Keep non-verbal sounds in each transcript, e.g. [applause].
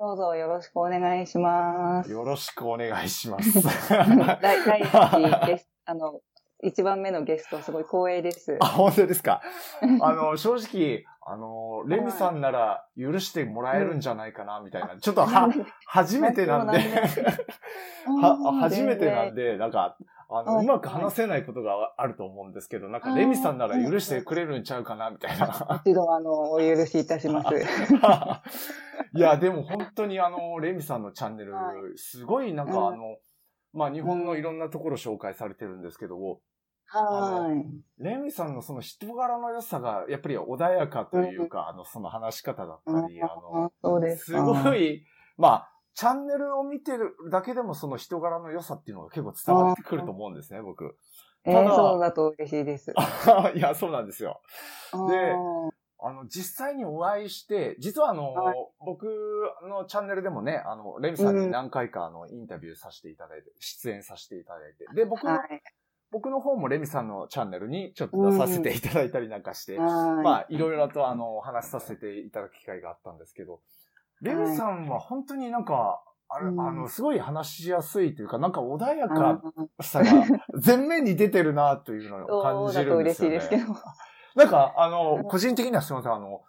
どうぞよろしくお願いします。よろしくお願いします。[laughs] 第第一ゲスあの、一番目のゲスト、すごい光栄です。あ、本当ですか？[laughs] あの、正直、あの、レミさんなら許してもらえるんじゃないかな、みたいな。ちょっとは、初めてなんで、[laughs] は、初めてなんで。で、なんか、あの、はいうまく話せないことがあると思うんですけど、なんか、レミさんなら許してくれるんちゃうかな、みたいな。一度、あの、お許しいたします。[laughs] いや、でも本当にあの、レミさんのチャンネルは、すごいなんかうんあの、まあ日本のいろんなところ紹介されてるんですけど、はい。レミさんのその人柄の良さが、やっぱり穏やかというか、あの、その話し方だったり、あの、あそうですすか。ごい、まあ、チャンネルを見てるだけでもその人柄の良さっていうのが結構伝わってくると思うんですね、僕。えー、そうだと嬉しいです。[laughs] いや、そうなんですよ。あーあの、実際にお会いして、実はあの、はい僕のチャンネルでもね、あの、レミさんに何回かあの、インタビューさせていただいて、出演させていただいて、で、僕の、はい。僕の方もレミさんのチャンネルにちょっと出させていただいたりなんかして、はい。まあ、いろいろとあの、お話しさせていただく機会があったんですけど、レミさんは本当になんか、あれ、うんあの、すごい話しやすいというか、なんか穏やあかーさが [laughs] 前面に出てるなというのを感じるんですよね。嬉しいですけど。なんか、あの、個人的にはすみません、あの、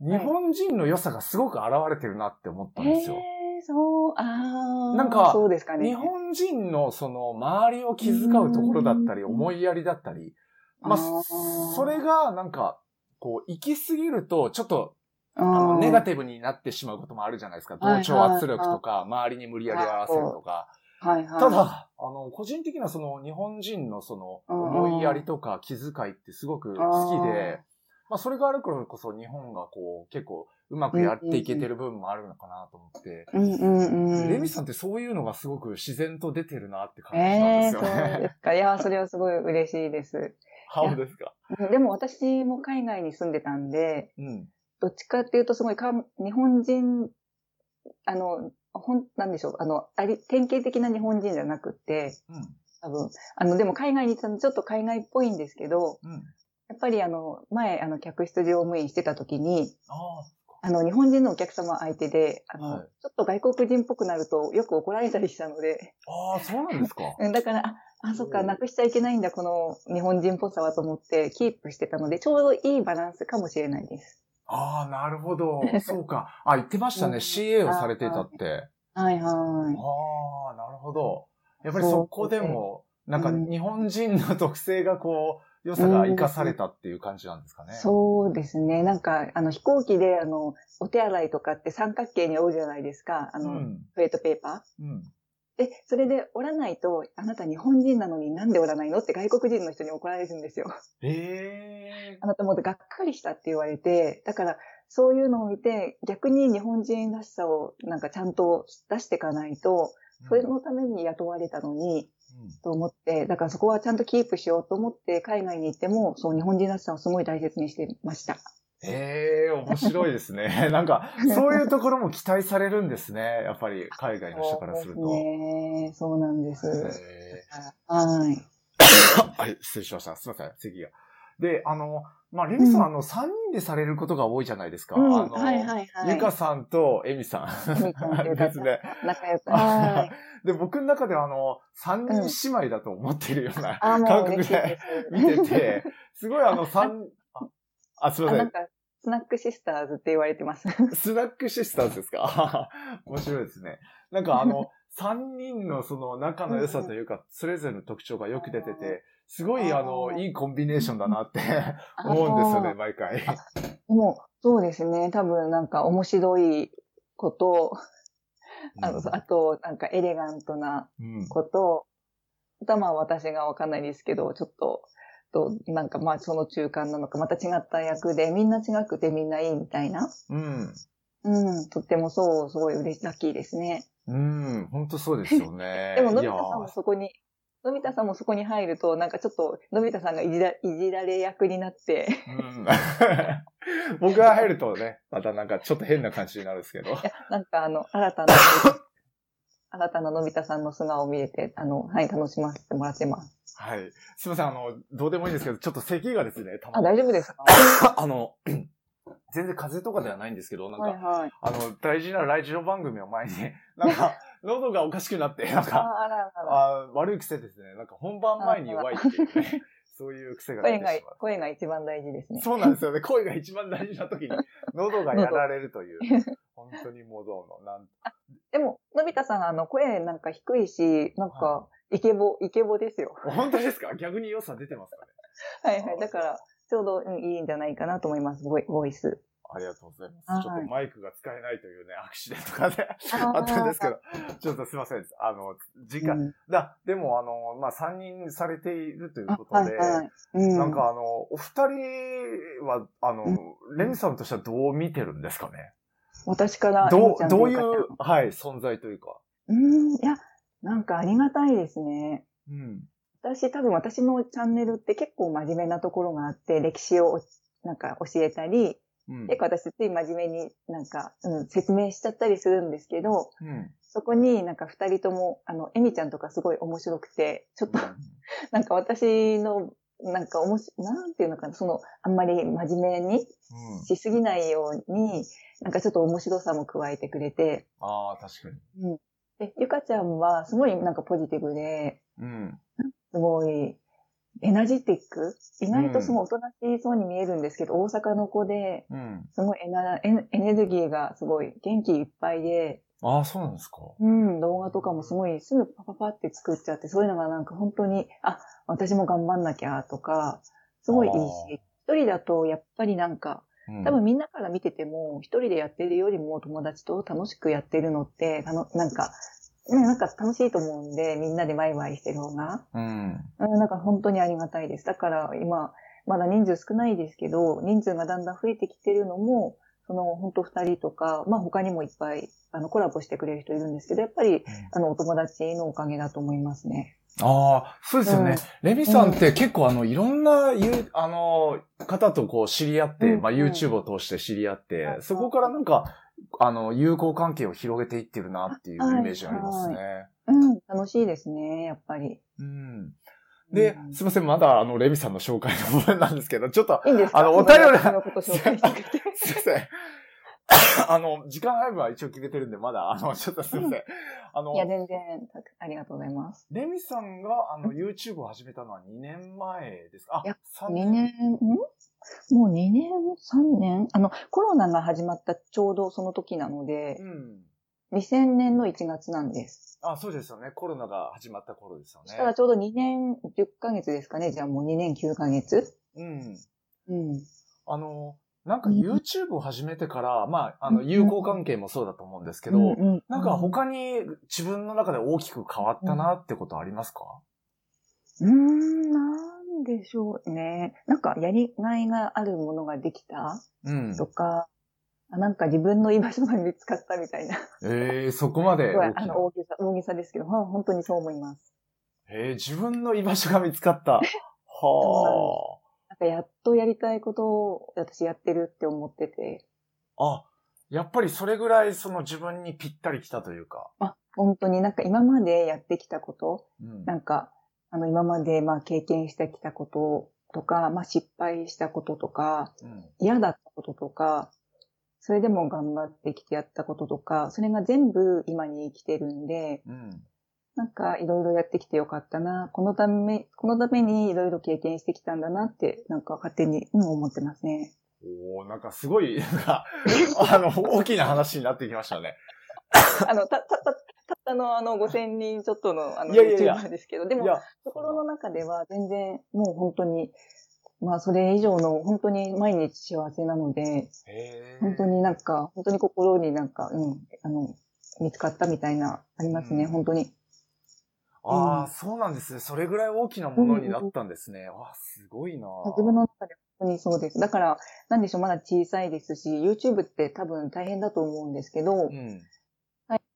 日本人の良さがすごく現れてるなって思ったんですよ。えー、そう、ああ。なんかそうですかね。日本人のその周りを気遣うところだったり、うん思いやりだったり、まあ、ーそれがなんか、こう、行き過ぎると、ちょっと、ああの、ーネガティブになってしまうこともあるじゃないですか。はい同調圧力とか、周りに無理やり合わせるとか。はいはい。ただ、あの、個人的なその日本人のそのうん思いやりとか気遣いってすごく好きで、まあそれがあるからこそ日本がこう結構うまくやっていけてる部分もあるのかなと思って、うんうんうん。レミさんってそういうのがすごく自然と出てるなって感じなんええー、ですよそうでね。すか。いや、それはすごい嬉しいです。そうですか？うんでも私も海外に住んでたんで、うん。どっちかっていうとすごいか日本人、あの、ほん、なんでしょう、あの、あり、典型的な日本人じゃなくって、うん。多分、あの、でも海外に行ったのちょっと海外っぽいんですけど、うん。やっぱりあの、前、あの、客室乗務員してた時に、ああの、日本人のお客様相手で、あの、はいちょっと外国人っぽくなるとよく怒られたりしたので、あ。ああ、そうなんですか。[laughs] うんだから、あ、あ、そっか、うんなくしちゃいけないんだ、この日本人っぽさはと思ってキープしてたので、ちょうどいいバランスかもしれないです。ああ、なるほど。[laughs] そうか。あ、言ってましたね。うん CA をされてたって。はいはい。ああ、なるほど。やっぱりそこでも、なんかうん日本人の特性がこう、良さが活かされたっていう感じなんですかね。そうですね。なんか、あの、飛行機で、あの、お手洗いとかって三角形に折るじゃないですか。あの、うん。トイレットペーパー。うん。で、それで折らないと、あなた日本人なのになんで折らないのって外国人の人に怒られるんですよ。ええあなたもっとがっかりしたって言われて、だから、そういうのを見て、逆に日本人らしさをなんかちゃんと出していかないと、それのために雇われたのに、と思って、だからそこはちゃんとキープしようと思って、海外に行っても、そう、日本人らしさをすごい大切にしてました。ええ面白いですね。[laughs] なんか、そういうところも期待されるんですね。やっぱり海外の人からすると。そう。そうなんです。えはい。ー [coughs] はい、失礼しました。すみません、次が。で、あの、まあ、レミさん、うんあの、3人でされることが多いじゃないですか。うん、あの、はいはいはい。ゆかさんとエミさん [laughs] ですね。仲良く。はい。で、僕の中ではあの、三人姉妹だと思ってるような感覚でで見てて、すごいあの、三、あ、あすいす。あ、ません。なんか、スナックシスターズって言われてます。スナックシスターズですか？[laughs] 面白いですね。なんかあの、三人のその仲の良さというか、それぞれの特徴がよく出てて、すごいあの、いいコンビネーションだなって [laughs] 思うんですよね、毎回。もう、そうですね。多分なんか面白いこと、あの、あと、なんかエレガントなうん。こと、あとはまあ私がわかんないですけど、ちょっと、と、なんかまあその中間なのか、また違った役で、みんな違くてみんないいみたいな。うん。うん、とってもそう、すごい嬉しい、ラッキーですね。うん、本当そうですよね。[laughs] でも、のび太さんもそこに、のび太さんもそこに入ると、なんかちょっと、のび太さんがいじらいじられ役になって、うん [laughs] 僕が入るとね、またなんかちょっと変な感じになるんですけど。いや、なんかあの、新たな、[laughs] 新たなのび太さんの素顔を見れて、あの、はい、楽しませてもらってます。はい。すみません、あの、どうでもいいんですけど、ちょっと咳がですね、たまあ、大丈夫ですか？[coughs] あの、全然風邪とかではないんですけど、なんか、はいはい。あの、大事なラジオ番組を前に、なんか、喉がおかしくなって、なんか、ああらあら。あ悪い癖ですね。なんか本番前に弱いっていうね、そういう癖が出声がてしまう。、声が一番大事ですね。そうなんですよね。声が一番大事な時に、喉がやられるという、[laughs] 本当にもうどうの、なんでも、のび太さん、あの、声なんか低いし、なんはか、イケボ、イケボですよ。本当ですか？逆に良さ出てますかね？はいはい。だから、ちょうど、うん、いいんじゃないかなと思います、ボイス。ありがとうございます。はいちょっとマイクが使えないというね、アクシデントがね、あ [laughs] ったんですけど、ちょっとすいません。あの、時間、うんだ、でもあの、まあ、3人されているというあことで、はいはい。うん。なんかあの、お二人は、あの、レミさんとしてはどう見てるんですかね？私から、どう、どういう、はい、存在というか。うん、いや、なんかありがたいですね。うん。私、多分私のチャンネルって結構真面目なところがあって、歴史をなんか教えたり、うん。結構私つい真面目になんか、うん、説明しちゃったりするんですけど、うん。そこになんか二人とも、あの、エミちゃんとかすごい面白くて、ちょっと、[laughs] なんか私の、なんかおもし、なんていうのかな、その、あんまり真面目にうん。しすぎないように、なんかちょっと面白さも加えてくれて、ああ、確かに。で、ゆかちゃんはすごいなんかポジティブで、うん。すごいエナジティック？意外とすごいおとなしそうに見えるんですけど、大阪の子で、うん。すごいエナエネルギーがすごい元気いっぱいで、ああ、そうなんですか。うん、動画とかもすごいすぐパパパって作っちゃって、そういうのがなんか本当に、あ、私も頑張んなきゃとか、すごいいいし、一人だとやっぱりなんか、うん多分みんなから見てても、一人でやってるよりも友達と楽しくやってるのって、あの、なんか、ね、なんか楽しいと思うんで、みんなでワイワイしてる方が。うん。うん、なんか本当にありがたいです。だから今、まだ人数少ないですけど、人数がだんだん増えてきてるのも、その本当二人とか、まあ他にもいっぱいあのコラボしてくれる人いるんですけど、やっぱりあのお友達のおかげだと思いますね。ああ、そうですよね。うんレミさんって結構あの、いろんな、ゆあの、方とこう知り合って、まあうんうん YouTube を通して知り合って、はいそこからなんか、あの、友好関係を広げていってるなっていうイメージありますね。うん、楽しいですね、やっぱり。うん。でう、んすいません、まだあの、レミさんの紹介の部分なんですけど、ちょっと、いいんですか？あのお便り私のこと紹介してくれて。[laughs] すいません。[laughs] あの、時間配分は一応決めてるんで、まだ、あの、ちょっとすいません。あのい、や、全然、ありがとうございます。レミさんが、あの、YouTube を始めたのは2年前ですか？あいや、3 2年、ん？もう2年 ?3 年あの、コロナが始まったちょうどその時なのでう、ん。2000年の1月なんです。あ、そうですよね。コロナが始まった頃ですよね。そしたらちょうど2年10ヶ月ですかね。じゃあもう2年9ヶ月。うん。うん。あの、なんかうん YouTube を始めてから、まあ、あの、うん友好関係もそうだと思うんですけど、うんうんなんか他に自分の中で大きく変わったなってことありますか？うーん、なんでしょうね。なんかやりがいがあるものができた？うん。とか、あなんか自分の居場所が見つかったみたいな。ええそこまであの大げさ、大げさですけど、本当にそう思います。えー、自分の居場所が見つかった。[laughs] はなんかやっとやりたいことを私やってるって思ってて、あ。あ、やっぱりそれぐらいその自分にぴったりきたというか。あ、本当になんか今までやってきたこと、うんなんか、あの今までまあ経験してきたこととか、まあ失敗したこととか、うん嫌だったこととか、それでも頑張ってきてやったこととか、それが全部今に生きてるんで、うん。なんかいろいろやってきてよかったな。このため、このためにいろいろ経験してきたんだなって、なんか勝手に、うん、思ってますね。おおなんかすごい、なんか、[laughs] あの、大きな話になってきましたね。あの、た、た、た、たのあの [laughs] 5000人ちょっとのあの YouTuber ですけど、でも心の中では全然もう本当に、まあそれ以上の本当に毎日幸せなので、本当になんか、本当に心になんか、うん、あの、見つかったみたいな、ありますね、うん本当に。ああ、うんそうなんですね。それぐらい大きなものになったんですね。ああ、すごいな自分の中で本当にそうです。だから、なんでしょう、まだ小さいですし、YouTube って多分大変だと思うんですけど、うん。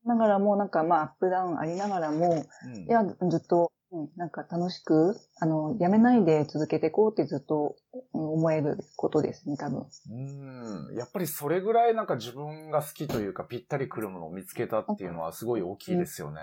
ながらも、なんかまあアップダウンありながらも、うんいや、ずっと、うん、なんか楽しく、あの、やめないで続けていこうってずっとうん思えることですね、多分。うん。やっぱりそれぐらいなんか自分が好きというかぴったりくるものを見つけたっていうのはすごい大きいですよね。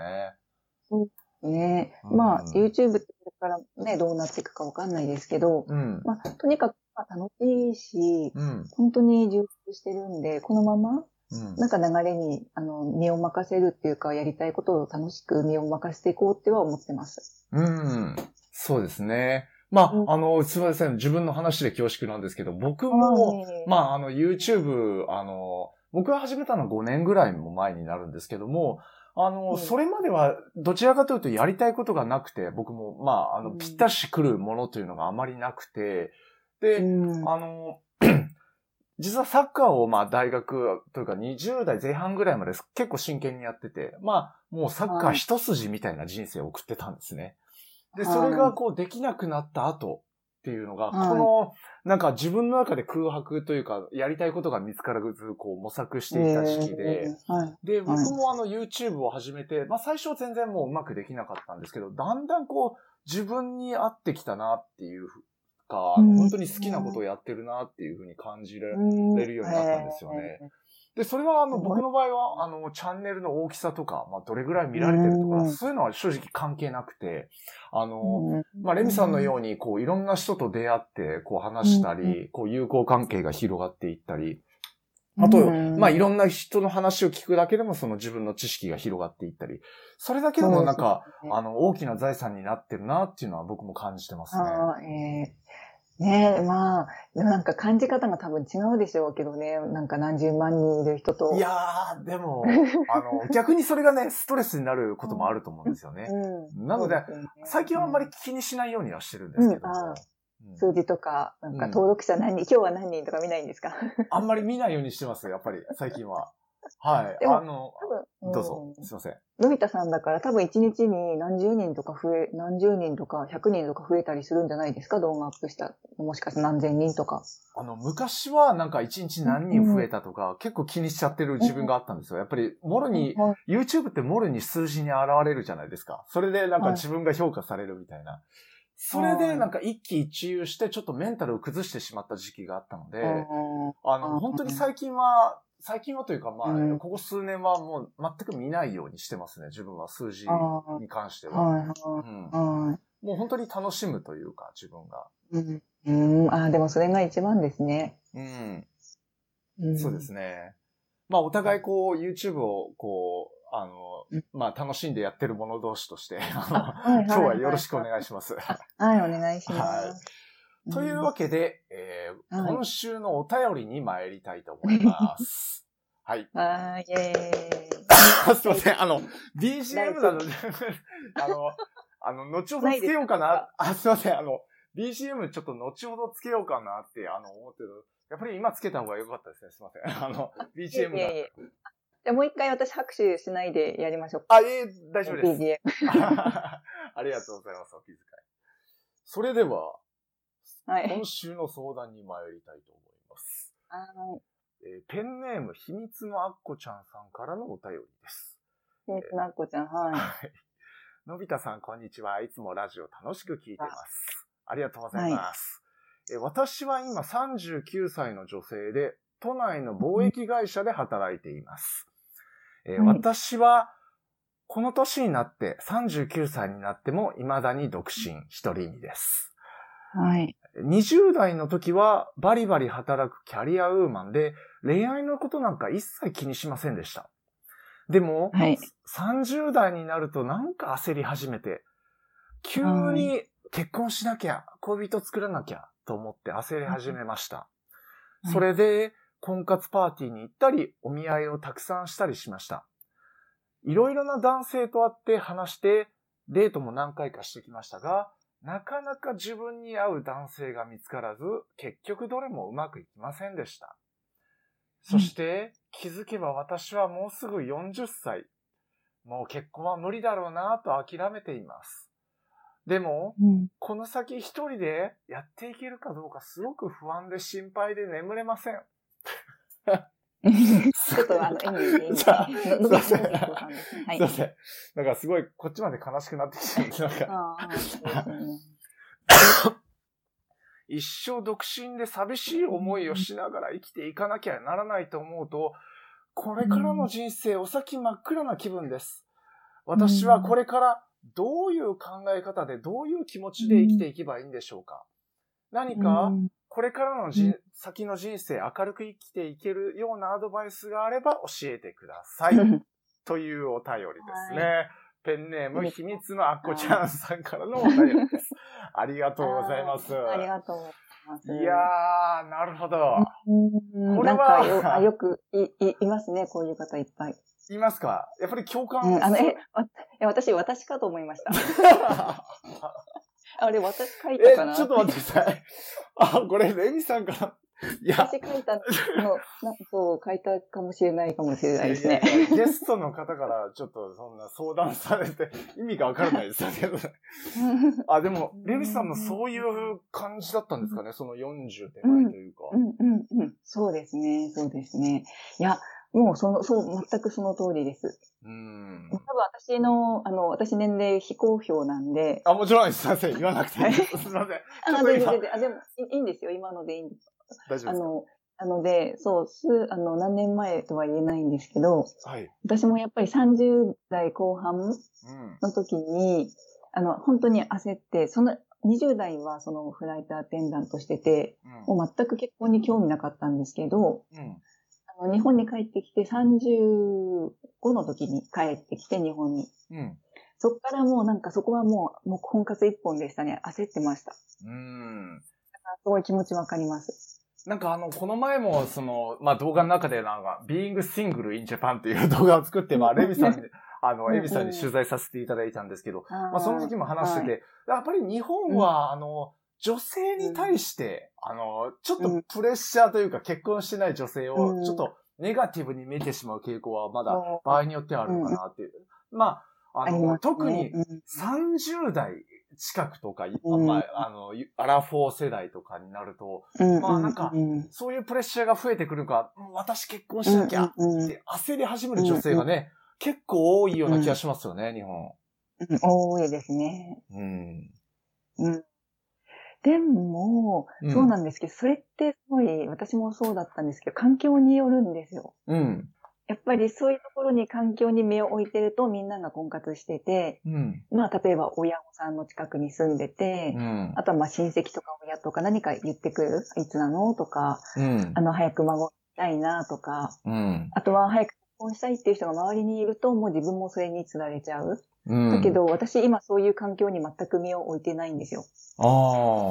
ねうんまあ、YouTube ってこれからね、どうなっていくかわかんないですけど、うん。まあ、とにかくまあ楽しいし、うん。本当に充してるんで、このまま、なんか流れに、あの、身を任せるっていうか、やりたいことを楽しく身を任せていこうっては思ってます。うん。そうですね。まあ、うん、あの、すみません。自分の話で恐縮なんですけど、僕も、まあ、あの、YouTube、あの、僕が始めたのは5年ぐらいも前になるんですけども、あの、うん、それまではどちらかというとやりたいことがなくて、僕も、まあ、あの、ぴったし来るものというのがあまりなくて、で、うん、あの、実はサッカーをまあ大学というか20代前半ぐらいまで結構真剣にやってて、まあもうサッカー一筋みたいな人生を送ってたんですね。で、それがこうできなくなった後っていうのが、この、なんか自分の中で空白というか、やりたいことが見つからず、こう模索していた時期で、で、僕もあの YouTube を始めて、まあ最初は全然もううまくできなかったんですけど、だんだんこう自分に合ってきたなっていうか、本当に好きなことをやってるなっていうふうに感じられるようになったんですよね。で、それは、あの、僕の場合は、あの、チャンネルの大きさとか、まあ、どれぐらい見られてるとか、そういうのは正直関係なくて、あの、まあ、レミさんのように、こう、いろんな人と出会って、こう、話したり、こう、友好関係が広がっていったり、あと、まあ、いろんな人の話を聞くだけでも、その自分の知識が広がっていったり、それだけでもなんか、あの、大きな財産になってるなっていうのは僕も感じてますね。ねえ、まあ、なんか感じ方が多分違うでしょうけどね。なんか何十万人いる人と。いやー、でも、[laughs] あの、逆にそれがね、ストレスになることもあると思うんですよね。うん、なので、ね、最近はあんまり気にしないようにはしてるんですけど、うん数字とか、なんか登録者何人、今日は何人とか見ないんですか？あんまり見ないようにしてます、やっぱり、最近は。[laughs] はい。あの、どうぞ、すいません。のび太さんだから多分一日に何十人とか増え、何十人とか百人とか増えたりするんじゃないですか？動画アップした。もしかして何千人とか。あの、昔はなんか一日何人増えたとか、うん、結構気にしちゃってる自分があったんですよ。やっぱり、もろに、うん、YouTube ってもろに数字に現れるじゃないですか。それでなんか自分が評価されるみたいな。それでなんか一喜一憂してちょっとメンタルを崩してしまった時期があったので、あの、本当に最近は最近はというか、まあ、うん、ここ数年はもう全く見ないようにしてますね、自分は数字に関しては。もう本当に楽しむというか、自分が。うん、うん。あでもそれが一番ですね。うん。うん、そうですね。まあ、お互いこう、YouTube をこう、あの、まあ、楽しんでやってる者同士として、あの、今日はよろしくお願いします。はい、お願いします。はいというわけで、えー、今週のお便りに参りたいと思います。[laughs] はい。はい、イェーイ。すいません。あの、BGM なので [laughs] あの、あの、後ほどつけようかな。あ、すいません。あの、BGM ちょっと後ほどつけようかなって、あの、思ってる。やっぱり今つけた方が良かったですね。すいません。あの、BGM が。いやいやじゃもう一回私拍手しないでやりましょうか。あ、ええー、大丈夫です。BGM。[laughs] ありがとうございます。お気遣い。それでは、はい、今週の相談に参りたいと思います。はいえー、ペンネーム、秘密のアッコちゃんさんからのお便りです。秘密のアッコちゃん、はい。はい。[laughs] のび太さん、こんにちは。いつもラジオ楽しく聞いてます。ありがとうございます。はい、え私は今39歳の女性で、都内の貿易会社で働いています。えー、はい、私は、この年になって39歳になっても未だに独身一人身です。はい。20代の時はバリバリ働くキャリアウーマンで恋愛のことなんか一切気にしませんでした。でも、はい、30代になるとなんか焦り始めて、急に結婚しなきゃ、恋人作らなきゃと思って焦り始めました。はい、それで、婚活パーティーに行ったり、お見合いをたくさんしたりしました。いろいろな男性と会って話して、デートも何回かしてきましたが、なかなか自分に合う男性が見つからず、結局どれもうまくいきませんでした。そして、気づけば私はもうすぐ40歳。もう結婚は無理だろうなと諦めています。でも、うん、この先一人でやっていけるかどうかすごく不安で心配で眠れません。[laughs] ちょっとあの、演技ですいません。すいません。なんかすごい、こっちまで悲しくなってきてる。なんか。[laughs] 一生独身で寂しい思いをしながら生きていかなきゃならないと思うと、これからの人生、お先真っ暗な気分です。私はこれからどういう考え方で、どういう気持ちで生きていけばいいんでしょうか何かこれからのじ、うん、先の人生明るく生きていけるようなアドバイスがあれば教えてください。というお便りですね。はいペンネーム、秘密のあっこちゃんさんからのお便りです。[laughs] ありがとうございます。ありがとうございます。いやー、なるほど。これはよあよくいいいますね、こういう方いっぱい。いますか？やっぱり共感、うん、あの、え、私、私かと思いました。[laughs] あれ、私書いたかな？え、ちょっと待ってください。あ、これ、レミさんからいや。私書いたの、そう、書いたかもしれないかもしれないですね。ゲストの方からちょっとそんな相談されて意味がわからないですよね。[laughs] あ、でも、レミさんのそういう感じだったんですかね、その40手前というか。うん、うん、うん。そうですね、そうですね。いや、もうその、そう、全くその通りです。うん。多分私の、あの、私年齢非公表なんで。あ、もちろんです。すいません。言わなくていいです。すいません。あ、全然全然。あ、でもいいんですよ。今のでいいんです。大丈夫ですか？あの、なので、そう、す、あの、何年前とは言えないんですけど、はい。私もやっぱり30代後半の時に、うん、あの、本当に焦って、その、20代はそのフライトアテンダントしてて、うん、もう全く結婚に興味なかったんですけど、うん、あの日本に帰ってきて35の時に帰ってきて日本に。うん、そっからもうなんかそこはもう、もう婚活一本でしたね。焦ってました。うん。すごい気持ちわかります。なんかあの、この前も、その、まあ、動画の中でなんか、Being Single in Japan っていう動画を作って、まあ、レミさんに、あの、エミさんに取材させていただいたんですけど、まあ、その時も話してて、やっぱり日本は、あの、女性に対して、あの、ちょっとプレッシャーというか、結婚してない女性を、ちょっとネガティブに見てしまう傾向は、まだ場合によってはあるのかなっていう。まあ、あの、特に30代近くとか、うん、まあ、あの、アラフォー世代とかになると、うん、まあなんか、そういうプレッシャーが増えてくるか、私結婚しなきゃって焦り始める女性がね、結構多いような気がしますよね、日本。多いですね。うん。うん。でも、そうなんですけど、それってすごい、私もそうだったんですけど、環境によるんですよ。うん。やっぱりそういうところに環境に目を置いてるとみんなが婚活してて、うん、まあ例えば親御さんの近くに住んでて、うん、あとはまあ親戚とか親とか何か言ってくる？いつなの？とか、うん、あの早く孫したいなとか、あとは早く結婚したいっていう人が周りにいるともう自分もそれにつられちゃう。だけど私今そういう環境に全く身を置いてないんですよ。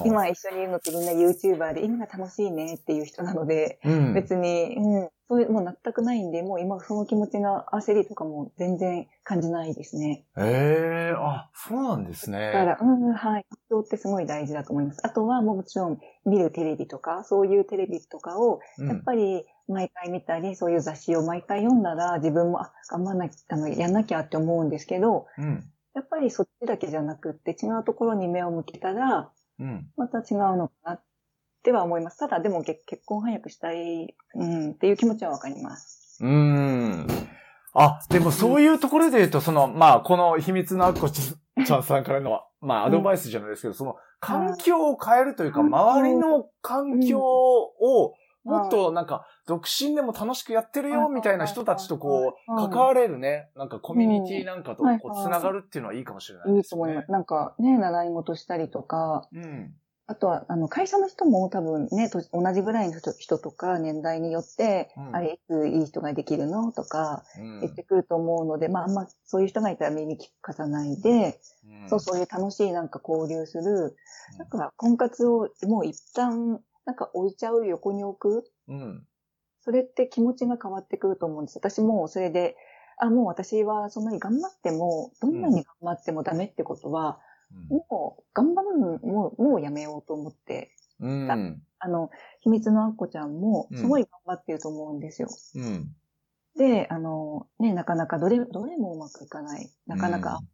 今一緒にいるのってみんな YouTuber で今が楽しいねっていう人なので、別に、うん、そういう、もう全くないんで、もう今その気持ちが焦りとかも全然感じないですね。ええー、あ、そうなんですね。だから、うん、はい。環境ってすごい大事だと思います。あとはもちろん見るテレビとか、そういうテレビとかを、やっぱり毎回見たり、そういう雑誌を毎回読んだら、自分も、あ、頑張んなきゃ、あの、やんなきゃって思うんですけど、うん、やっぱりそっちだけじゃなくって、違うところに目を向けたら、うん、また違うのかなっっては思います。ただ、でも結婚早くしたい、うん、っていう気持ちはわかります。うん。あ、でもそういうところで言うと、その、まあ、この秘密のあっこちゃんさんからの、[laughs] まあ、アドバイスじゃないですけど、その、環境を変えるというか、周りの環境を、もっとなんか、独身でも楽しくやってるよ、みたいな人たちとこう、関われるね、なんかコミュニティなんかとこう、つながるっていうのはいいかもしれないですね。いいと思います。なんかね、習い事したりとか、うん。あとは、あの、会社の人も多分ね、同じぐらいの人とか年代によって、うん、あれ、いついい人ができるのとか、言ってくると思うので、うん、まあ、あんまそういう人がいたら耳聞かさないで、うん、そう、そういう楽しいなんか交流する、なんか婚活をもう一旦、なんか置いちゃう横に置く、うん、それって気持ちが変わってくると思うんです。私もそれで、あ、もう私はそんなに頑張っても、どんなに頑張ってもダメってことは、もう、頑張るのもう、もうやめようと思って、うん、あの、秘密のあっこちゃんも、すごい頑張ってると思うんですよ。うん、で、あの、ね、なかなかどれ、どれもうまくいかない。なかなか、うん、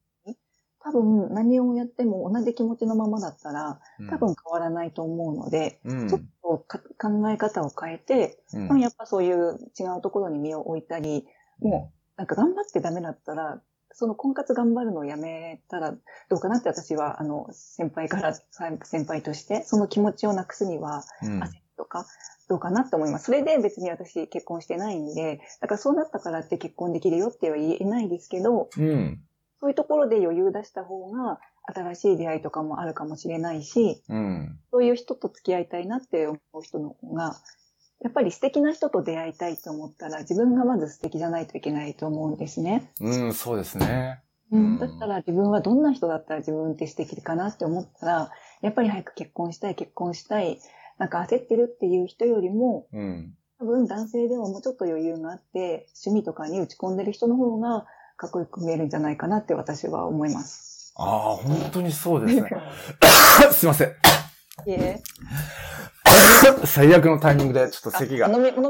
多分何をやっても同じ気持ちのままだったら、多分変わらないと思うので、うん、ちょっと考え方を変えて、うん、やっぱそういう違うところに身を置いたり、もう、なんか頑張ってダメだったら、その婚活頑張るのをやめたらどうかなって私は、あの、先輩から、先輩として、その気持ちをなくすには、焦るとか、どうかなって思います。それで別に私結婚してないんで、だからそうなったからって結婚できるよっては言えないですけど、うん、そういうところで余裕出した方が、新しい出会いとかもあるかもしれないし、うん。そういう人と付き合いたいなって思う人の方が、やっぱり素敵な人と出会いたいと思ったら自分がまず素敵じゃないといけないと思うんですね。うん、そうですね。うん、だったら自分はどんな人だったら自分って素敵かなって思ったら、やっぱり早く結婚したい、結婚したい、なんか焦ってるっていう人よりも、うん。多分男性でももうちょっと余裕があって、趣味とかに打ち込んでる人の方がかっこよく見えるんじゃないかなって私は思います。ああ、本当にそうですね。[laughs] すいません。いえ。最悪のタイミングでちょっと咳があ。飲み、飲み、[laughs]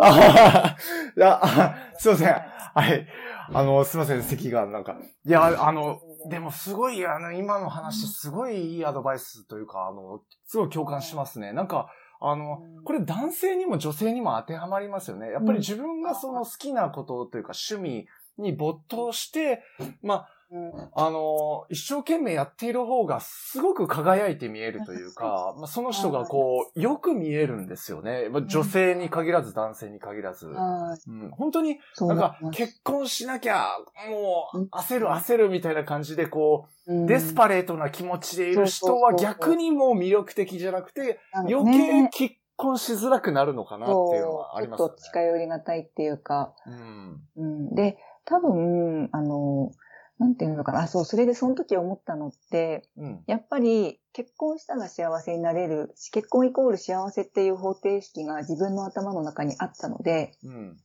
すいません。はい。あの、すいません、咳がなんか。いや、あの、でもすごい、あの、今の話、すごいいいアドバイスというか、あの、すごい共感しますね。なんか、あの、これ男性にも女性にも当てはまりますよね。やっぱり自分がその好きなことというか趣味に没頭して、まうん。あ、あの、一生懸命やっている方がすごく輝いて見えるというか、まあ、その人がこう、よく見えるんですよね。まあ女性に限らず男性に限らず。はい。うん、本当になんか結婚しなきゃ、もう焦る焦るみたいな感じでこう、うん。デスパレートな気持ちでいる人は逆にもう魅力的じゃなくて、余計ね結婚しづらくなるのかなっていうのはありますよね。ちょっと。近寄りがたいっていうか、うん。うん、で、多分、あの、なんていうのかな、あそう、それでその時思ったのって、うん。やっぱり結婚したら幸せになれる、結婚イコール幸せっていう方程式が自分の頭の中にあったので、うん。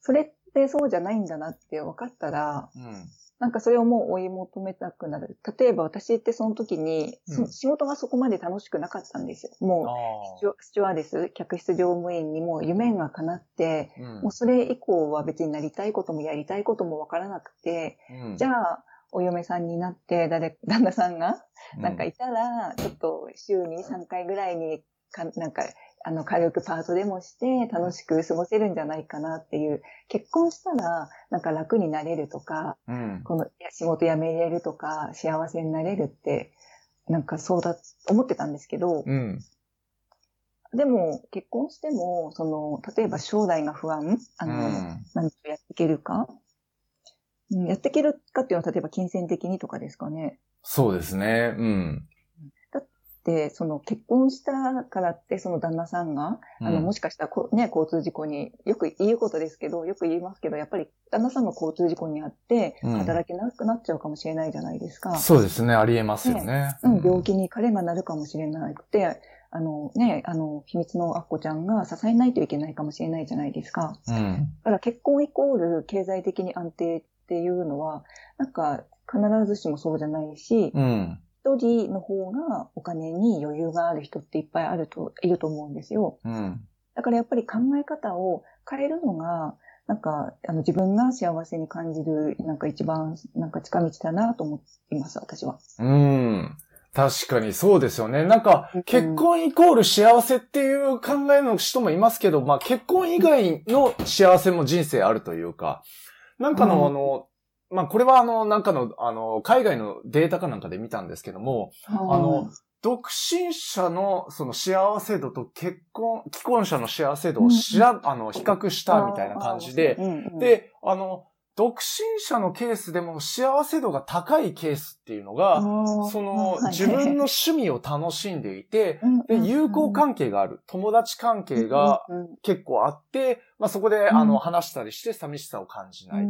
それってそうじゃないんだなって分かったら、うん。なんかそれをもう追い求めたくなる。例えば私ってその時に、そうん仕事がそこまで楽しくなかったんですよ。もうあスチュワ、スチュワーデス、客室乗務員にも夢が叶って、あ。うんもうそれ以降は別になりたいこともやりたいこともわからなくて、うんじゃあ、お嫁さんになって、誰、[laughs] 旦那さんが、なんかいたら、ちょっと週に3回ぐらいにか、なんか、あの、軽くパートでもして、楽しく過ごせるんじゃないかなっていう、結婚したら、なんか楽になれるとか、うん。この仕事辞めれるとか、幸せになれるって、なんかそうだ、思ってたんですけど、うん。でも、結婚しても、その、例えば将来が不安あの、うん何とやっていけるか、うん、やっていけるかっていうのは、例えば金銭的にとかですかね。そうですね。うん。で、その結婚したからって、その旦那さんが、あの、もししかしたらこ、ね、交通事故に、よく言うことですけど、よく言いますけど、やっぱり旦那さんが交通事故にあって、うん働けなくなっちゃうかもしれないじゃないですか。そうですね。ありえますよね。うん、病気に彼がなるかもしれなくて、あのね、あの、秘密のアッコちゃんが支えないといけないかもしれないじゃないですか。うん。だから結婚イコール経済的に安定っていうのは、なんか必ずしもそうじゃないし、うん。一人の方がお金に余裕がある人っていっぱいあると、いると思うんですよ。うん。だからやっぱり考え方を変えるのが、なんか、あの、自分が幸せに感じる、なんか一番、なんか近道だなと思います、私は。うん。確かにそうですよね。なんかうん、結婚イコール幸せっていう考えの人もいますけど、まあ結婚以外の幸せも人生あるというか、なんかのうんあの、まあこれはあの、なんかの、あの、海外のデータかなんかで見たんですけども、あの、独身者のその幸せ度と結婚、既婚者の幸せ度をしら、あの、比較したみたいな感じで、うんうん、で、あの、独身者のケースでも幸せ度が高いケースっていうのが、その自分の趣味を楽しんでいて、で、友好関係がある。友達関係が結構あって、まあそこで、あの、話したりして寂しさを感じない。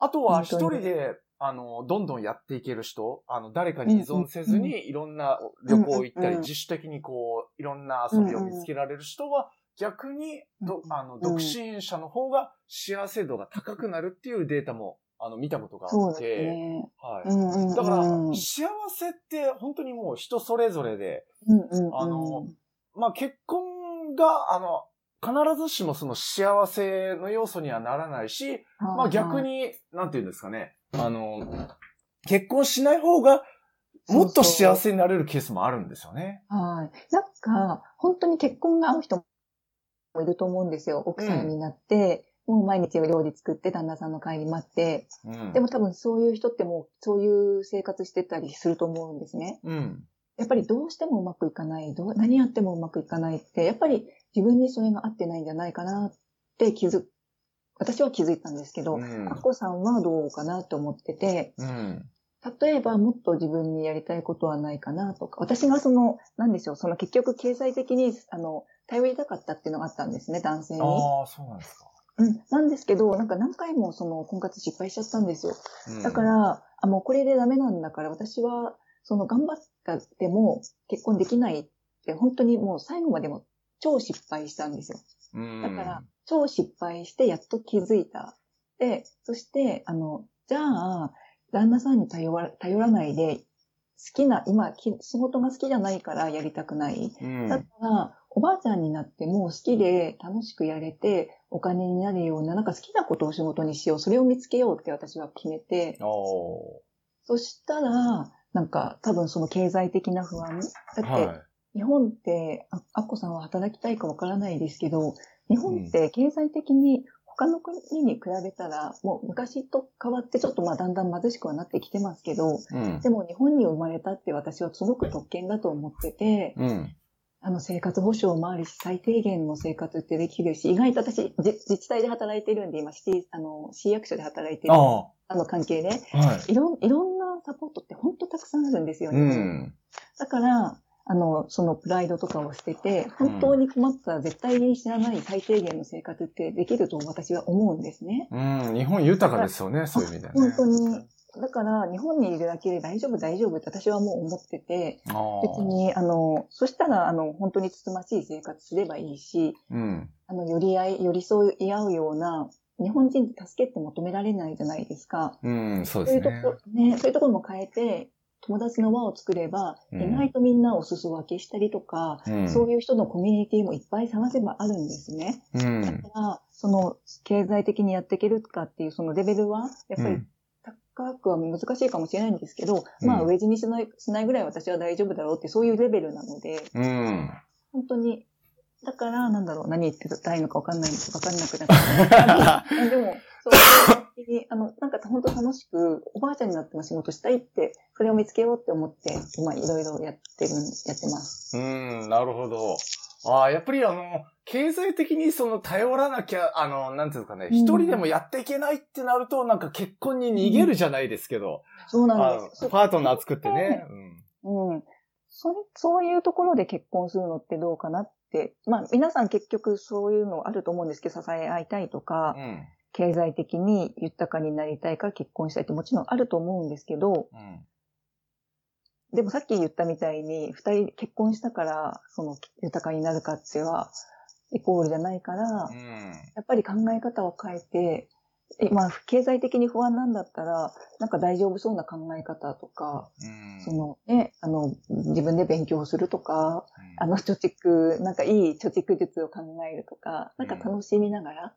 あとは一人で、あの、どんどんやっていける人、あの、誰かに依存せずに、いろんな旅行行ったり、自主的にこう、いろんな遊びを見つけられる人は、逆に、ど、あの、独身者の方が幸せ度が高くなるっていうデータも、あの、見たことがあって、ね、はい。だから、幸せって本当にもう人それぞれで、あの、まあ、結婚が、あの、必ずしもその幸せの要素にはならないし、まあ逆に、なんて言うんですかね。あの、結婚しない方が、もっと幸せになれるケースもあるんですよね。はい。なんか、本当に結婚が合う人もいると思うんですよ。奥さんになって、うん、もう毎日お料理作って、旦那さんの帰り待って。うん、でも多分そういう人ってもう、そういう生活してたりすると思うんですね。うん。やっぱりどうしてもうまくいかない。どう何やってもうまくいかないって、やっぱり自分にそれが合ってないんじゃないかなって気づ私は気づいたんですけど、うん、アッコさんはどうかなと思ってて、うん、例えばもっと自分にやりたいことはないかなとか、私がその、なんでしょう、その結局経済的に、あの、頼りたかったっていうのがあったんですね、男性に。ああ、そうなんですか。うん。なんですけど、なんか何回もその婚活失敗しちゃったんですよ。うんだか、ら、あ、もうこれでダメなんだから、私は、その頑張ったっても結婚できないって、本当にもう最後までも超失敗したんですよ。うん、だから、超失敗してやっと気づいた。で、そして、あの、じゃあ、旦那さんに頼ら頼らないで、好きな、今、き仕事が好きじゃないからやりたくない。うん、だから、おばあちゃんになっても好きで楽しくやれて、お金になるような、なんか好きなことを仕事にしよう。それを見つけようって私は決めて、おそしたら、なんか多分その経済的な不安。だって、ーはい。日本って、あアッコさんは働きたいかわからないですけど、日本って経済的に他の国に比べたら、もう昔と変わってちょっとまあだんだん貧しくはなってきてますけど、うん。でも日本に生まれたって私はすごく特権だと思ってて、うん。あの生活保障もあるし、最低限の生活ってできるし、意外と私、じ自治体で働いてるんで、今シティ、あの、市役所で働いてる、ああの関係で、あ、はい。いろん、いろんなサポートって本当たくさんあるんですようね。ん。だから、あの、そのプライドとかを捨てて、本当に困ったら絶対に知らない最低限の生活ってできると私は思うんですね。うん。日本豊かですよね、そういう意味でね。本当に。だから、日本にいるだけで大丈夫大丈夫って私はもう思ってて。別に、あの、そしたら、あの、本当につつましい生活すればいいし、うん。あの、寄り合い、寄り添い合うような、日本人って助けって求められないじゃないですか。うん、そうそうですね。いうところ、ね、そういうところも変えて、友達の輪を作れば、うん意外とみんなを裾分けしたりとか、うん。そういう人のコミュニティもいっぱい探せばあるんですね。うだん。から、その、経済的にやっていけるかっていうそのレベルは、やっぱりうん高くは難しいかもしれないんですけど、うんまあ、上地にしない、しないぐらい私は大丈夫だろうって、そういうレベルなので、うん。本当に、だから、なんだろう、何言ってたいのかわかんない、わかんなくなっちゃった。[laughs] でも、そうあの、なんか本当楽しく、おばあちゃんになっても仕事したいって、それを見つけようって思って、今いろいろやってる、やってます。うん、なるほど。ああ、やっぱりあの、経済的にその頼らなきゃ、あの、なんていうかね、うん一人でもやっていけないってなると、なんか結婚に逃げるじゃないですけど、そうなんあです。のパートナー作ってね。うん。それ、そういうところで結婚するのってどうかなって。まあ、皆さん結局そういうのあると思うんですけど、支え合いたいとかう、ん。経済的に豊かになりたいから結婚したいってもちろんあると思うんですけど、うん。でもさっき言ったみたいに、二人結婚したから、その豊かになるかっては、イコールじゃないから、うん。やっぱり考え方を変えて、えまあ、経済的に不安なんだったら、なんか大丈夫そうな考え方とか、うん。そのね、あの、自分で勉強するとか、あの、貯蓄、なんかいい貯蓄術を考えるとか、なんか楽しみながら、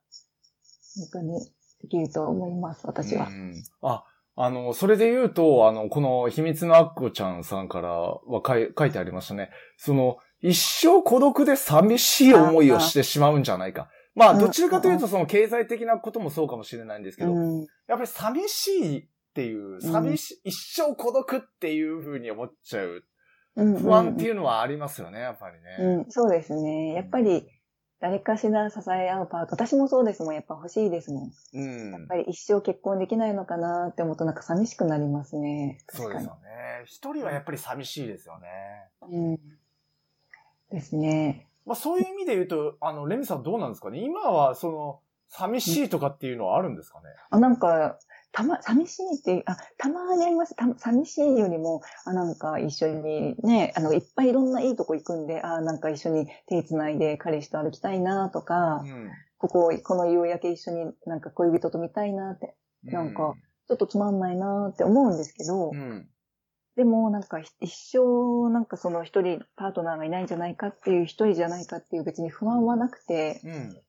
本当にできると思います、私はう。んあ、あの、それで言うと、あの、この秘密のアッコちゃんさんからは書い書いてありましたね。その、一生孤独で寂しい思いをしてしまうんじゃないか。まあ、うんどちらかというと、その経済的なこともそうかもしれないんですけど、うん。やっぱり寂しいっていう、寂しい、一生孤独っていうふうに思っちゃううん不安っていうのはありますよね、やっぱりね。うん、そうですね。やっぱり、誰かしら支え合うパート、私もそうですもん、やっぱ欲しいですもん。うん。やっぱり一生結婚できないのかなって思うとなんか寂しくなりますね。そうですよね。一人はやっぱり寂しいですよね。うん。ですね。まあそういう意味で言うと、あの、レミさんどうなんですかね？今は、その、寂しいとかっていうのはあるんですかね？あ、なんか、たま、寂しいって、あ、たまにあります。た寂しいよりも、あ、なんか一緒にね、あの、いっぱいいろんないいとこ行くんで、あ、なんか一緒に手繋いで彼氏と歩きたいなとか、うん。ここ、この夕焼け一緒になんか恋人と見たいなって、なんかちょっとつまんないなって思うんですけど、うん。でもなんか一生なんかその一人パートナーがいないんじゃないかっていう一人じゃないかっていう別に不安はなくて、うん。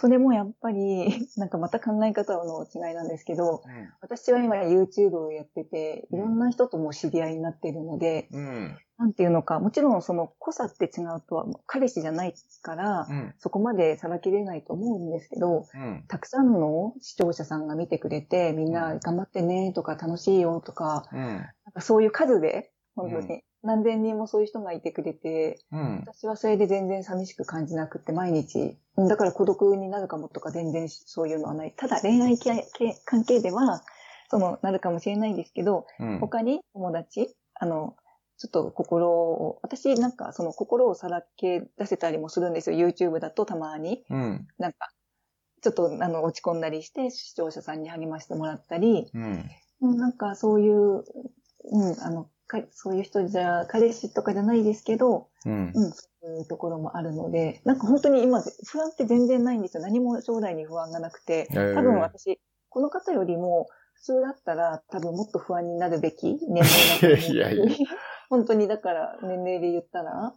それもやっぱり [laughs] なんかまた考え方の違いなんですけど、私は今 YouTube をやってて、いろんな人とも知り合いになっているので、うん。なんていうのか、もちろんその濃さって違うとは、彼氏じゃないから、うん。そこまでさらけれないと思うんですけど、うん。たくさんの視聴者さんが見てくれて、みんな頑張ってねとか楽しいよとか、うん。なんかそういう数で、本当うに何千人もそういう人がいてくれて、うん。私はそれで全然寂しく感じなくって毎日、うんだから孤独になるかもとか全然そういうのはない。ただ恋愛関係では、その、なるかもしれないですけど、うん。他に友達、あの、ちょっと心を、私なんかその心をさらけ出せたりもするんですよ。YouTube だとたまに。うん。なんか、ちょっとあの落ち込んだりして視聴者さんに励ましてもらったり、うん。うんなんかそういう、うん、あの、かそういう人じゃ、彼氏とかじゃないですけど、うん。うん、そういうところもあるので、なんか本当に今、不安って全然ないんですよ。何も将来に不安がなくて、多分私、この方よりも、普通だったら多分もっと不安になるべき年齢だと思うし [laughs] いやいやい [laughs] 本当にだから年齢で言ったら。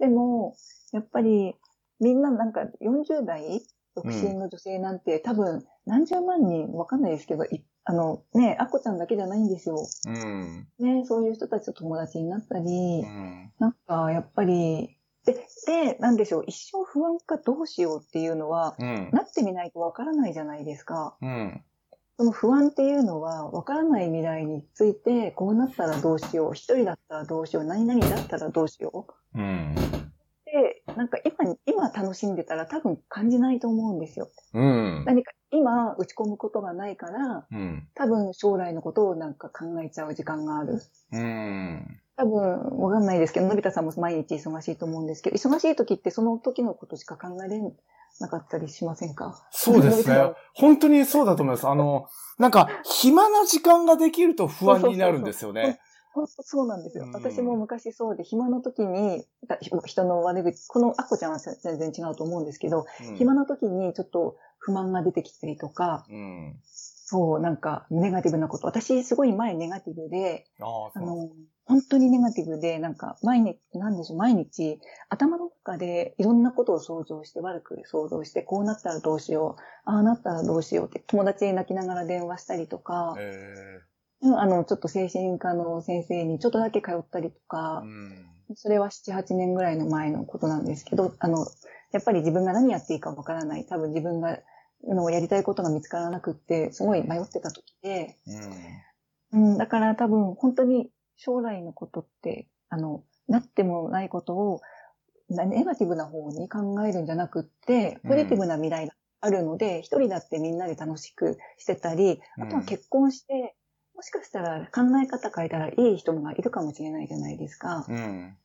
でも、やっぱりみんななんか40代独身の女性なんて、多分何十万人わかんないですけど、いあのね、あこちゃんだけじゃないんですよ。うん。ね、そういう人たちと友達になったり、うん。なんか、やっぱり、で、で、なんでしょう、一生不安かどうしようっていうのは、うん。なってみないとわからないじゃないですか。うん。その不安っていうのは、わからない未来について、こうなったらどうしよう、一人だったらどうしよう、何々だったらどうしよう。うん。で、なんか今、今楽しんでたら多分感じないと思うんですよ。うん。何か今打ち込むことがないから、うん。多分将来のことをなんか考えちゃう時間がある。うん。多分、わかんないですけど、のび太さんも毎日忙しいと思うんですけど、忙しい時ってその時のことしか考えれなかったりしませんか？そうですね。本当にそうだと思います。あの、なんか、暇な時間ができると不安になるんですよね。本当そうなんですようん。私も昔そうで、暇な時に、だ人の悪口、このアッコちゃんは全然違うと思うんですけど、うん暇な時にちょっと不満が出てきたりとか、うん。そう、なんか、ネガティブなこと。私、すごい前ネガティブで、あの、本当にネガティブで、なんか、毎日、なんでしょう、毎日、頭の中でいろんなことを想像して、悪く想像して、こうなったらどうしよう、ああなったらどうしようって、友達に泣きながら電話したりとか、えうんあの、ちょっと精神科の先生にちょっとだけ通ったりとえかう、ん。それは7、8年ぐらいの前のことなんですけど、あの、やっぱり自分が何やっていいかわからない。多分自分が、あの、やりたいことが見つからなくって、すごい迷ってた時で、うん。うん、だから多分本当に将来のことって、あの、なってもないことを、なネガティブな方に考えるんじゃなくって、ポジティブな未来があるので、一人だってみんなで楽しくしてたり、あとは結婚して、もしかしたら考え方変えたらいい人がいるかもしれないじゃないですか。うん。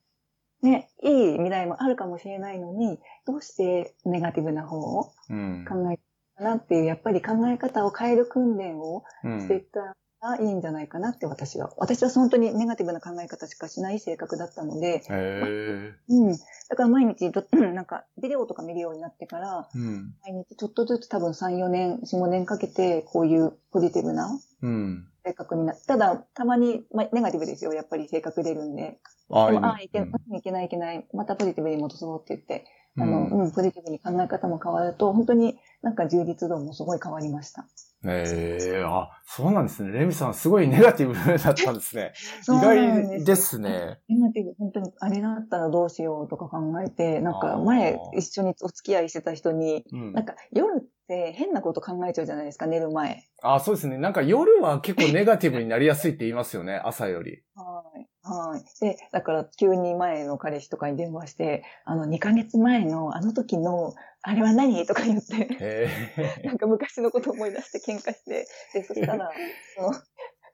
ね、いい未来もあるかもしれないのに、どうしてネガティブな方をうん。考えたかなっていう、やっぱり考え方を変える訓練をうんしていったらいいんじゃないかなって私は。私は本当にネガティブな考え方しかしない性格だったので、へえ。うん。だから毎日ど、[clears throat] なんかビデオとか見るようになってから、うん。毎日ちょっとずつ多分3、4年、4、5年かけて、こういうポジティブなうん。性格になただ、たまに、まあ、ネガティブですよ。やっぱり性格出るんで。あでもああ、いけうんいけないいけない。またポジティブに戻そうって言って、あうの、んうん、ポジティブに考え方も変わると、本当になんか充実度もすごい変わりました。ええあ、そうなんですね。レミさん、すごいネガティブだったんですね。意 [laughs] そうなん外ですね。ネガティブ、本当にあれだったらどうしようとか考えて、なんかあー前一緒にお付き合いしてた人に、うんなんか夜って変なこと考えちゃうじゃないですか、寝る前。あ、そうですね。なんか夜は結構ネガティブになりやすいって言いますよね。[laughs] 朝より。はい。はい。で、だから急に前の彼氏とかに電話して、あの、2ヶ月前のあの時の、あれは何？とか言って。[laughs] なんか昔のこと思い出して喧嘩して、で、そしたら、[laughs] その、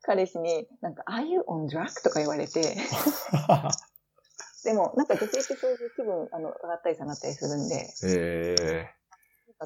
彼氏に、なんか、Are you on drug? とか言われて、でも、なんか女性ってそういう気分、あの、上がったり下がったりするんで、へえ。とにか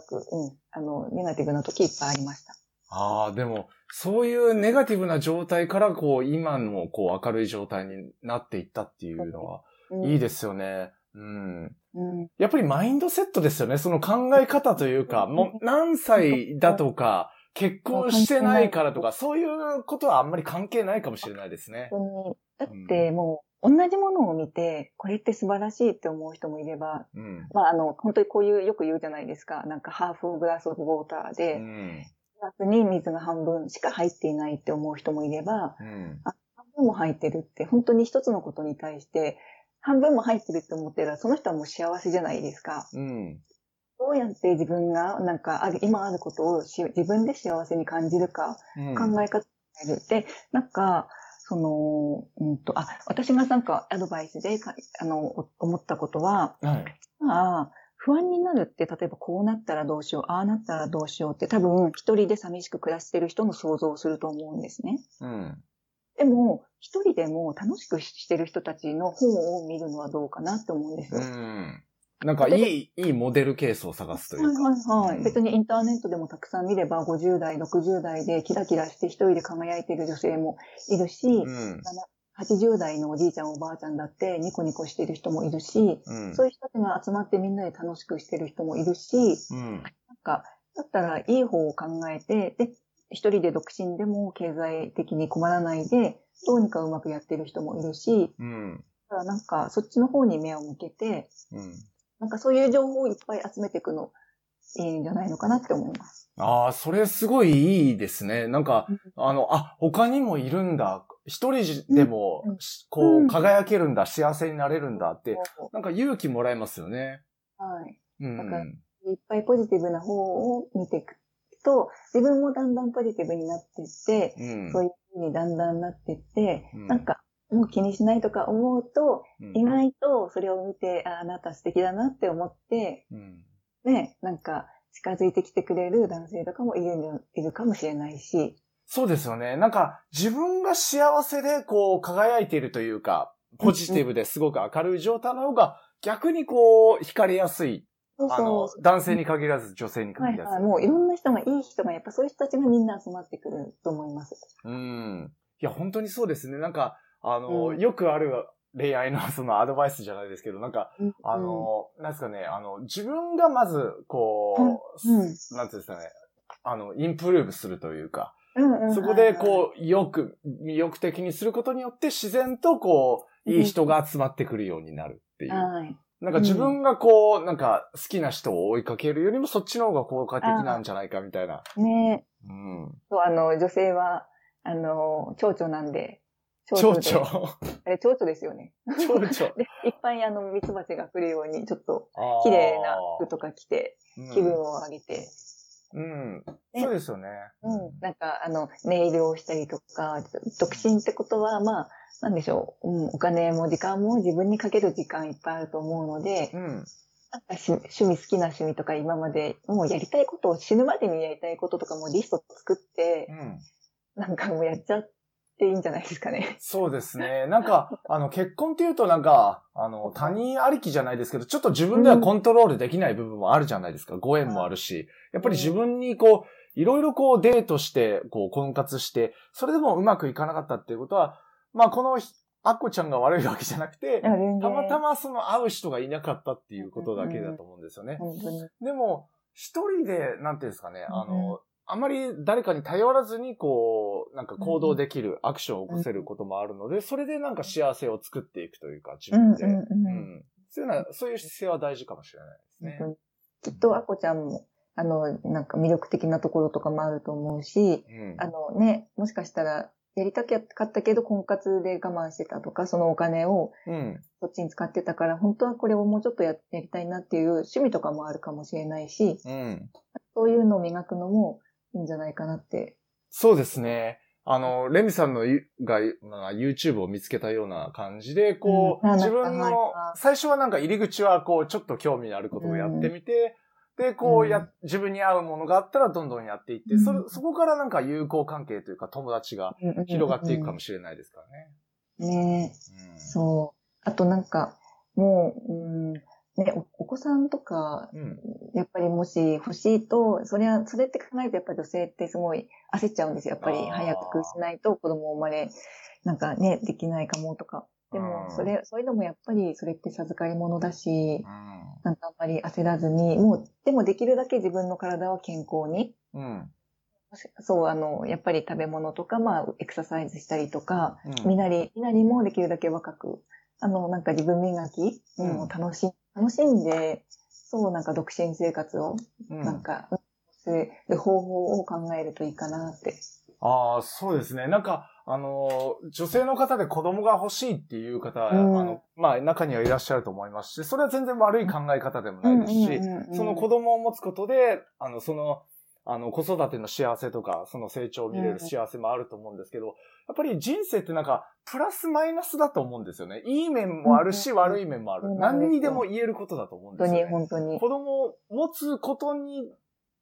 く、うん、あの、ネガティブな時いっぱいありました。ああ、でも、そういうネガティブな状態から、こう、今の、こう、明るい状態になっていったっていうのは、うん、いいですよね。うん。うん。やっぱりマインドセットですよね。その考え方というか、もう何歳だとか、結婚してないからとか、そういうことはあんまり関係ないかもしれないですね。本当に。だってもう、同じものを見て、これって素晴らしいって思う人もいれば、うん。まあ、あの、本当にこういう、よく言うじゃないですか。なんか、ハーフグラスオブウォーターうで、ん。グラスに水が半分しか入っていないって思う人もいれば、うん。半分も入ってるって、本当に一つのことに対して、半分も入ってるって思ってたら、その人はもう幸せじゃないですか。うん。どうやって自分が、なんか、ある、今あることをし自分で幸せに感じるか、うん考え方を変える。で、なんか、その、うんと、あ、私がなんかアドバイスでか、あの、お思ったことは、はい。まあ、不安になるって、例えばこうなったらどうしよう、ああなったらどうしようって多分一人で寂しく暮らしてる人の想像をすると思うんですね。うん。でも、一人でも楽しくしてる人たちの本を見るのはどうかなって思うんですうよ。ん。なんか、いい、いいモデルケースを探すというか。はいはいはい。うん別にインターネットでもたくさん見れば、50代、60代でキラキラして一人で輝いてる女性もいるし、うん。80代のおじいちゃんおばあちゃんだってニコニコしてる人もいるし、うん。そういう人たちが集まってみんなで楽しくしてる人もいるし、うん。なんか、だったらいい方を考えて、で、一人で独身でも経済的に困らないで、どうにかうまくやってる人もいるし、うん。だからなんかそっちの方に目を向けて、うん。なんかそういう情報をいっぱい集めていくのいいんじゃないのかなって思います。ああ、それすごいいいですね。なんか、あの、あ、他にもいるんだ。一人でもうん、こう、うん輝けるんだ、幸せになれるんだって、なんか勇気もらえますよね。はい。うん。だからいっぱいポジティブな方を見ていくと、自分もだんだんポジティブになっていって、うん。そういう風にだんだんなっていって、うんなんか、もう気にしないとか思うと、うん意外とそれを見て、ああなた素敵だなって思って、うん。ね、なんか近づいてきてくれる男性とかもいるいるかもしれないし、そうですよね。なんか、自分が幸せで、こう、輝いているというか、ポジティブですごく明るい状態の方が、逆にこう、惹かれやすい。そうあのそ、男性に限らず、女性にう。はいはい。限らず。もういろんな人が、いい人が、やっぱそういう人たちがみんな集まってくると思います。うん。いや、本当にそうですね。なんか、あの、うん。よくある恋愛の [laughs] そのアドバイスじゃないですけど、なんか、うん。あ、の、なんですかね、あの、自分がまず、こう、うん。うん。なんていうんですかね、あの、インプルーブするというか、うんうんそこでこう、よく、魅力的にすることによって自然とこう、いい人が集まってくるようになるっていう。はい。なんか自分がこう、なんか好きな人を追いかけるよりもそっちの方が効果的なんじゃないかみたいな。ね。うん。そう、あの、女性は、あの、蝶々なんで、蝶で々。あれ、蝶々ですよね。蝶々。[laughs] で、いっぱいあの、蜜蜂が来るように、ちょっと、綺麗な服とか着て、うん気分を上げて、うん。ねそうですよね。うん。なんか、あの、ネイルをしたりとか、独身ってことは、まあ、なんでしょう、うん、お金も時間も自分にかける時間いっぱいあると思うので、うん。なんかし趣味、好きな趣味とか今まで、もうやりたいことを死ぬまでにやりたいこととかもリスト作ってう、ん。なんかもうやっちゃっていいんじゃないですかね。そうですね。なんか、[laughs] あの、結婚っていうとなんか、あの、他人ありきじゃないですけど、ちょっと自分ではコントロールできない部分もあるじゃないですか。ご縁もあるし。やっぱり自分にこう、いろいろこうデートして、こう婚活して、それでもうまくいかなかったっていうことは、まあこのひ、アッコちゃんが悪いわけじゃなくて、たまたまその会う人がいなかったっていうことだけだと思うんですよね。でも、一人で、なんていうんですかね、あうんの、あまり誰かに頼らずに、こう、なんか行動できる、アクションを起こせることもあるので、それでなんか幸せを作っていくというか、自分で。うんうんうん。うんそういうのは、そういう姿勢は大事かもしれないですね。本当にきっとあこちゃんも、あの、なんか魅力的なところとかもあると思うし、うん。あのね、もしかしたら、やりたかったけど婚活で我慢してたとか、そのお金をうん。そっちに使ってたから、本当はこれをもうちょっとややりたいなっていう趣味とかもあるかもしれないし、うん。そういうのを磨くのもんじゃないかなって。そうですね。あの、レミさんのゆが、まあ YouTube を見つけたような感じで、こう、うんあ自分のか、最初はなんか入り口は、こう、ちょっと興味のあることをやってみて、で、こう、やうん、自分に合うものがあったらどんどんやっていって、うんそれ、そこからなんか友好関係というか友達が広がっていくかもししれないですからね。ねうんそう。あとなんか、もう、うん、ね、おお子さんとか、うん。やっぱりもし欲しいと、それは、それって考えるとやっぱり女性ってすごい焦っちゃうんですよ。やっぱり早くしないと子供生まれ、なんかね、できないかもとか。でうん、もそれ、そういうのもやっぱりそれって授かり物だし、うん。なんかあんまり焦らずに、もう、でもできるだけ自分の体は健康に、うん。そう、あの、やっぱり食べ物とか、まあ、エクササイズしたりとか、うんみなり、みなりもできるだけ若く、あの、なんか自分磨き、うんうん、楽し、楽しんで、そう、なんか独身生活を、うんなんか、する方法を考えるといいかなって。ああ、そうですね。なんか、あのー、女性の方で子供が欲しいっていう方、うんあの、まあ、中にはいらっしゃると思いますし、それは全然悪い考え方でもないですし、その子供を持つことで、あの、その、あの、子育ての幸せとか、その成長を見れる幸せもあると思うんですけど、やっぱり人生ってなんか、プラスマイナスだと思うんですよね。いい面もあるし、うん悪い面もある。うん何にでも言えることだと思うんですよ、本当に、ね。本当に。子供を持つことに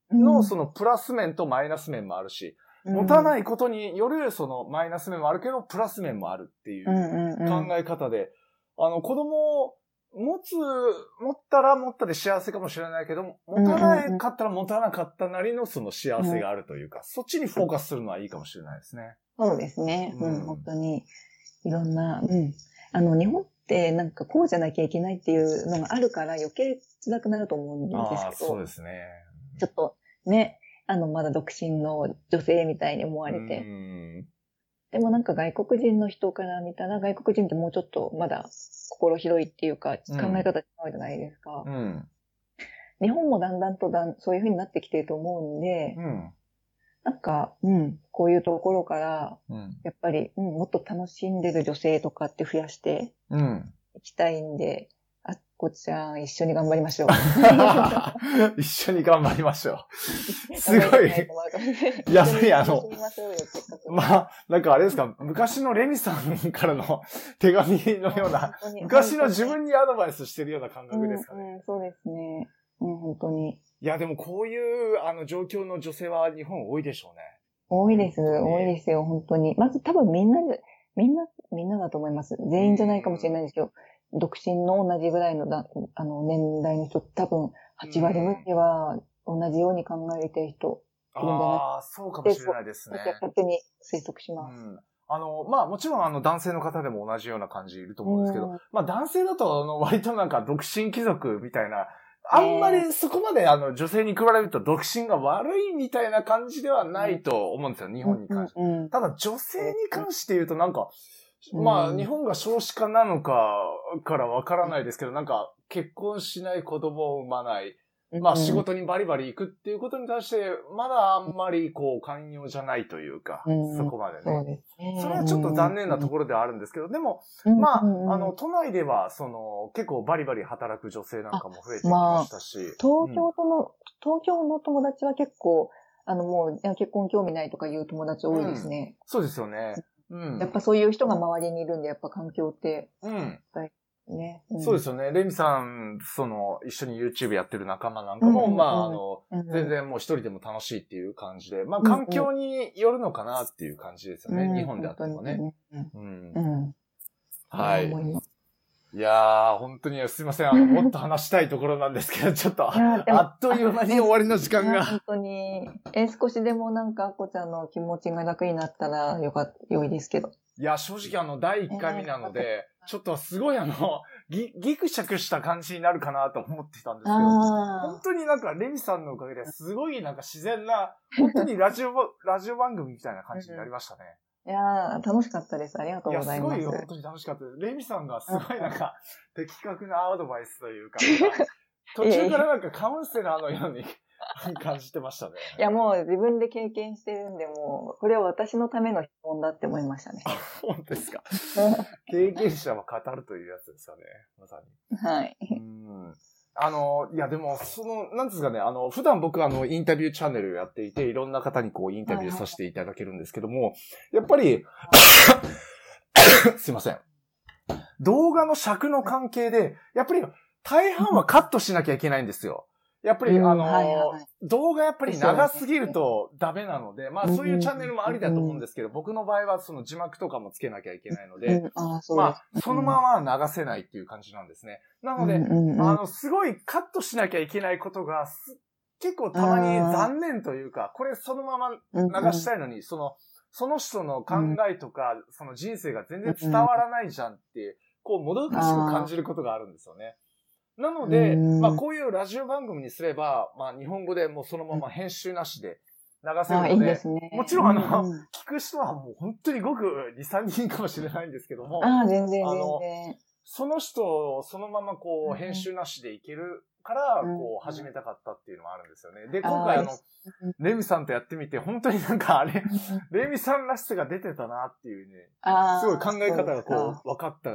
うんの、そのプラス面とマイナス面もあるし、持たい。ないことによる、そのマイナス面もあるけど、プラス面もあるっていう。考え方で、あの、子供を持つ、持ったら持ったで幸せかもしれないけど、持たなかったら持たなかったなりのその幸せがあるというか、そっちにフォーカスするのはいいかもしれないですね。そうですね。ううんん、本当に。いろんな、うん。あの、日本ってなんかこうじゃなきゃいけないっていうのがあるから余計辛くなると思うんですけど、そうですね。ちょっとね、あの、まだ独身の女性みたいに思われうて。んでもなんか外国人の人から見たら、外国人ってもうちょっとまだ心広いっていうか、考え方違うじゃないですか。うん。日本もだんだんとだんそういう風になってきてると思うんで、うん。なんか、うん、こういうところから、うん。やっぱり、うん、もっと楽しんでる女性とかって増やしてうん。いきたいんで、こちゃん一緒に頑張りましょう。[laughs] 一緒に頑張りましょう。[laughs] すごい。いやそれあのまあ、なんかあれですか、昔のレミさんからの手紙のような、昔の自分にアドバイスしてるような感覚ですかね。うんうん、そうですね。うん、本当に。いや、でもこういう、あの、状況の女性は日本多いでしょうね。多いです。多いですよ、本当に。まず多分みんなで、みんな、みんなだと思います。全員じゃないかもしれないですけど、独身の同じぐらいのだあの年代の人、多分8割ぐらいは同じように考えてる人、いるんじゃないああ、そうかもしれないですね。勝手に推測しうます。ん。あの、まあもちろんあの男性の方でも同じような感じいると思うんですけど、うんまあ男性だとあの割となんか独身貴族みたいな、あんまりそこまであの女性に比べると独身が悪いみたいな感じではないと思うんですよ、日本に関して。ただ女性に関して言うとなんか、うんまあ日本が少子化なのかからわからないですけど、なんか結婚しない子供を産まない。まあ仕事にバリバリ行くっていうことに対して、まだあんまりこう寛容じゃないというか、うんそこまでね。それはちょっと残念なところではあるんですけど、でも、ろまあ、あの、、都内では、その、結構バリバリ働く女性なんかも増えてきましたし。東京との、東京の友達は結構、あのもう結婚興味ないとかいう友達多いですね。そうですよね。うん。やっぱそういう人が周りにいるんで、やっぱ環境ってうん。ね。そうですすよね。レミさん、その、一緒に YouTube やってる仲間なんかも、うんうんうんまあ、あの、うん全然もう一人でも楽しいっていう感じで、まあ、環境によるのかなっていう感じですよね。うん日本であってもね。。うんうんう。ん。はい。いやー、本当にすいません。あの、[laughs] もっと話したいところなんですけど、ちょっと、あっという間に終わりの時間が。本当に、え、少しでもなんか、あこちゃんの気持ちが楽になったらよかっ、良いですけど。いや、正直あの、第1回目なので、ちょっとすごいあの、ぎ、ぎくしゃくした感じになるかなと思ってたんですけど、あ本当になんか、レミさんのおかげですごいなんか自然な、本当にラジオ、ラジオ番組みたいな感じになりましたね。あ。いやー楽しかったです。ありがというや、ございます。すごい本当に楽しかったです。レミさんがすごいなんか、的確なアドバイスという [laughs] か途中からなんかカウンセラーのように [laughs] 感じてましたね。いや、もう自分で経験してるんで、もう、これは私のための質問だって思いましたね。本当ですか。[laughs] 経験者は語るというやつですよね。まさに。はい。うんあの、いやでも、その、なんですかね、あの、普段僕あの、インタビューチャンネルをやっていて、いろんな方にこう、インタビューさせていただけるんですけども、やっぱり、[coughs] すいません。動画の尺の関係で、やっぱり、大半はカットしなきゃいけないんですよ。やっぱり、うん。あの、はいはいはい。動画やっぱり長すぎるとダメなので、まあそういうチャンネルもありだと思うんですけど、僕の場合はその字幕とかもつけなきゃいけないので、うん、あです。あ、そのまま流せないっていう感じなんですね。なので、うんうんうん。あの、すごいカットしなきゃいけないことがす、結構たまに残念というか、これそのまま流したいのに、その、その人の考えとか、その人生が全然伝わらないじゃんって、こう、もどかしく感じることがあるんですよね。なので、うんまあ、こういうラジオ番組にすれば、まあ、日本語でもうそのまま編集なしで流せるあーいいので、ね。もちろんあのうんうん聞く人はもう本当にごく2、3人かもしれないんですけども、ああ、全然全あの然。その人をそのままこう編集なしでいけるから、うんこう、始めたかったっていうのもあるんですよね。で、今回あのレミさんとやってみて、本当になんかあれ、レミさんらしさが出てたなっていうね、ああ。すごい考え方がこう、分かった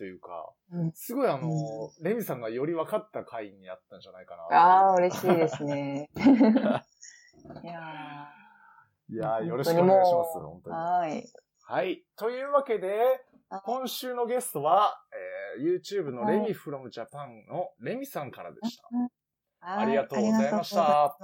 というか、うんすごいあの、うレミさんがより分かった回になったんじゃないかな。ああ、嬉しいですね。い [laughs] やいやーよろしくお願いします。本当に。はい。はい。というわけで、今週のゲストは、えー YouTube のレミ from Japan のレミさんからでした。はいありがとうございました